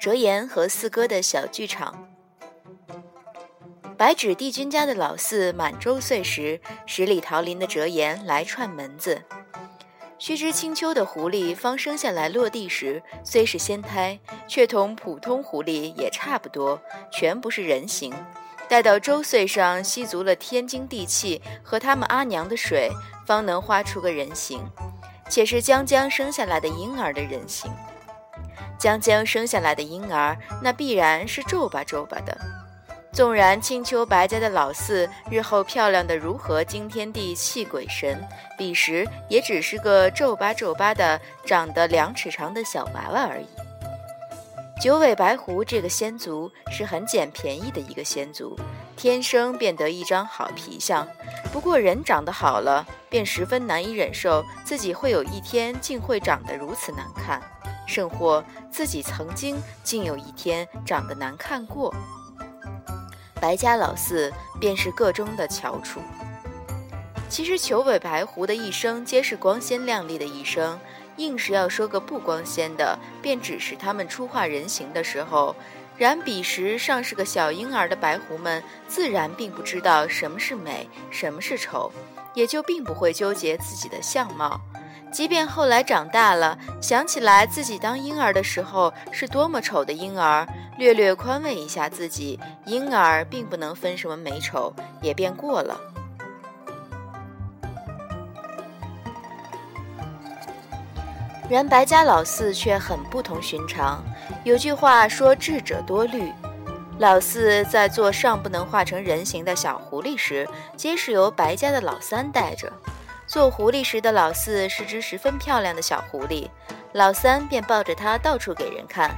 折颜和四哥的小剧场。白纸帝君家的老四满周岁时，十里桃林的折颜来串门子。须知青丘的狐狸方生下来落地时，虽是仙胎，却同普通狐狸也差不多，全不是人形。待到周岁上吸足了天经地气和他们阿娘的水，方能画出个人形，且是将将生下来的婴儿的人形。将将生下来的婴儿，那必然是皱巴皱巴的。纵然青丘白家的老四日后漂亮的如何惊天地泣鬼神，彼时也只是个皱巴皱巴的、长得两尺长的小娃娃而已。九尾白狐这个仙族是很捡便宜的一个仙族，天生便得一张好皮相。不过人长得好了，便十分难以忍受自己会有一天竟会长得如此难看。甚或自己曾经竟有一天长得难看过，白家老四便是个中的翘楚。其实九尾白狐的一生皆是光鲜亮丽的一生，硬是要说个不光鲜的，便只是他们初化人形的时候。然彼时尚是个小婴儿的白狐们，自然并不知道什么是美，什么是丑，也就并不会纠结自己的相貌。即便后来长大了，想起来自己当婴儿的时候是多么丑的婴儿，略略宽慰一下自己，婴儿并不能分什么美丑，也便过了。然白家老四却很不同寻常，有句话说“智者多虑”，老四在做尚不能化成人形的小狐狸时，皆是由白家的老三带着。做狐狸时的老四是只十分漂亮的小狐狸，老三便抱着它到处给人看。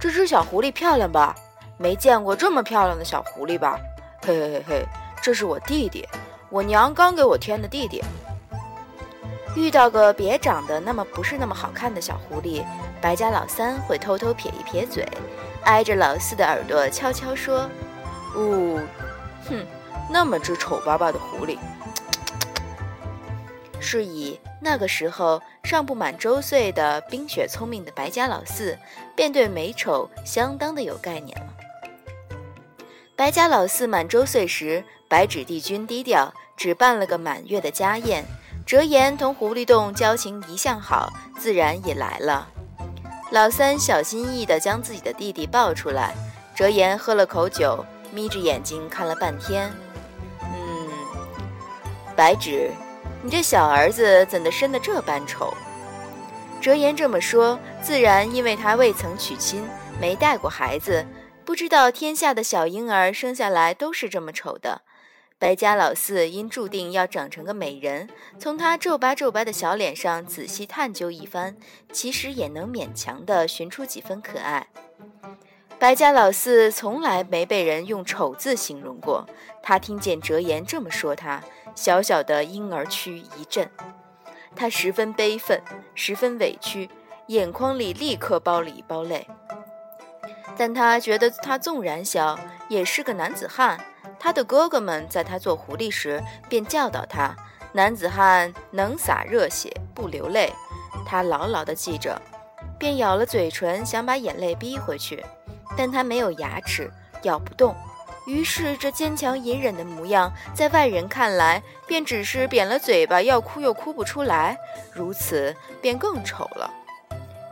这只小狐狸漂亮吧？没见过这么漂亮的小狐狸吧？嘿嘿嘿嘿，这是我弟弟，我娘刚给我添的弟弟。遇到个别长得那么不是那么好看的小狐狸，白家老三会偷偷撇一撇嘴，挨着老四的耳朵悄悄说：“呜，哼，那么只丑巴巴的狐狸。”是以那个时候尚不满周岁的冰雪聪明的白家老四，便对美丑相当的有概念了。白家老四满周岁时，白纸帝君低调，只办了个满月的家宴。折颜同狐狸洞交情一向好，自然也来了。老三小心翼翼地将自己的弟弟抱出来，折颜喝了口酒，眯着眼睛看了半天。嗯，白纸。你这小儿子怎的生得这般丑？哲言这么说，自然因为他未曾娶亲，没带过孩子，不知道天下的小婴儿生下来都是这么丑的。白家老四因注定要长成个美人，从他皱巴皱巴的小脸上仔细探究一番，其实也能勉强地寻出几分可爱。白家老四从来没被人用丑字形容过，他听见哲言这么说他。小小的婴儿躯一震，他十分悲愤，十分委屈，眼眶里立刻包了一包泪。但他觉得他纵然小，也是个男子汉。他的哥哥们在他做狐狸时便教导他：男子汉能洒热血不流泪。他牢牢地记着，便咬了嘴唇，想把眼泪逼回去，但他没有牙齿，咬不动。于是，这坚强隐忍的模样，在外人看来，便只是扁了嘴巴，要哭又哭不出来，如此便更丑了。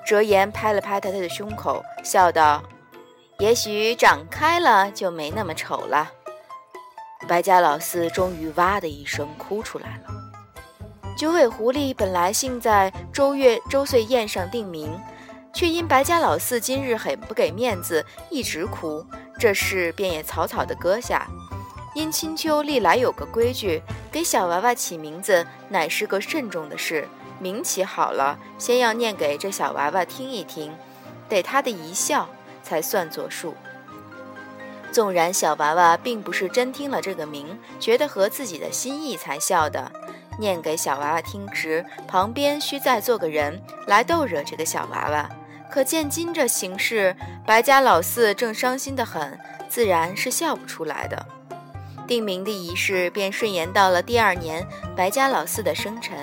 哲言拍了拍他的胸口，笑道：“也许长开了就没那么丑了。”白家老四终于哇的一声哭出来了。九尾狐狸本来幸在周月周岁宴上定名，却因白家老四今日很不给面子，一直哭。这事便也草草的搁下，因青丘历来有个规矩，给小娃娃起名字乃是个慎重的事。名起好了，先要念给这小娃娃听一听，得他的一笑才算作数。纵然小娃娃并不是真听了这个名，觉得合自己的心意才笑的，念给小娃娃听时，旁边需再做个人来逗惹这个小娃娃。可见今这形势，白家老四正伤心的很，自然是笑不出来的。定名的仪式便顺延到了第二年白家老四的生辰。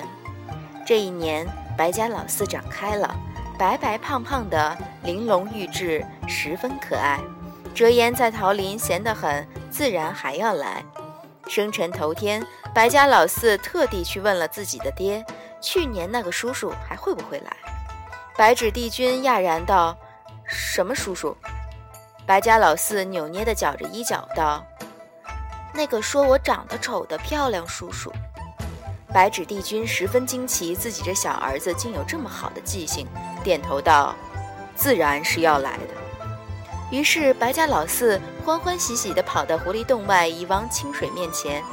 这一年，白家老四长开了，白白胖胖的，玲珑玉质，十分可爱。哲言在桃林闲得很，自然还要来。生辰头天，白家老四特地去问了自己的爹，去年那个叔叔还会不会来？白纸帝君讶然道：“什么叔叔？”白家老四扭捏地绞着衣角道：“那个说我长得丑的漂亮叔叔。”白纸帝君十分惊奇，自己这小儿子竟有这么好的记性，点头道：“自然是要来的。”于是白家老四欢欢喜喜地跑到狐狸洞外一汪清水面前，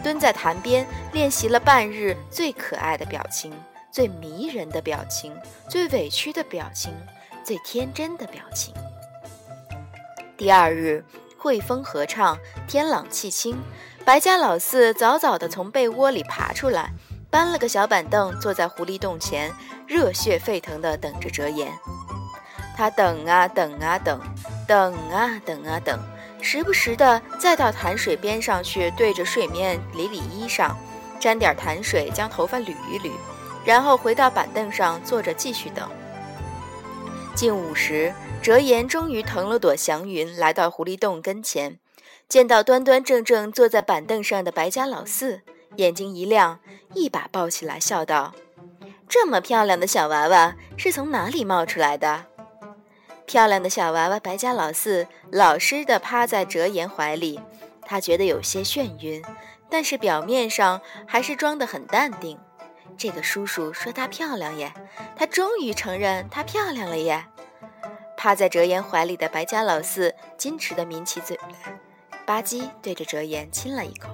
蹲在潭边练习了半日最可爱的表情、最迷人的表情、最委屈的表情、最天真的表情。第二日，惠风和畅，天朗气清。白家老四早早地从被窝里爬出来，搬了个小板凳，坐在狐狸洞前，热血沸腾地等着折颜。他等啊等啊等，等啊等啊等，时不时的再到潭水边上去，对着水面理理衣裳，沾点潭水将头发捋一捋，然后回到板凳上坐着继续等。近午时，折颜终于腾了朵祥云，来到狐狸洞跟前。见到端端正正坐在板凳上的白家老四，眼睛一亮，一把抱起来，笑道：“这么漂亮的小娃娃是从哪里冒出来的？”漂亮的小娃娃白家老四老实的趴在折颜怀里，他觉得有些眩晕，但是表面上还是装得很淡定。这个叔叔说她漂亮耶，他终于承认她漂亮了耶。趴在哲言怀里的白家老四矜持的抿起嘴来。吧唧，对着哲言亲了一口。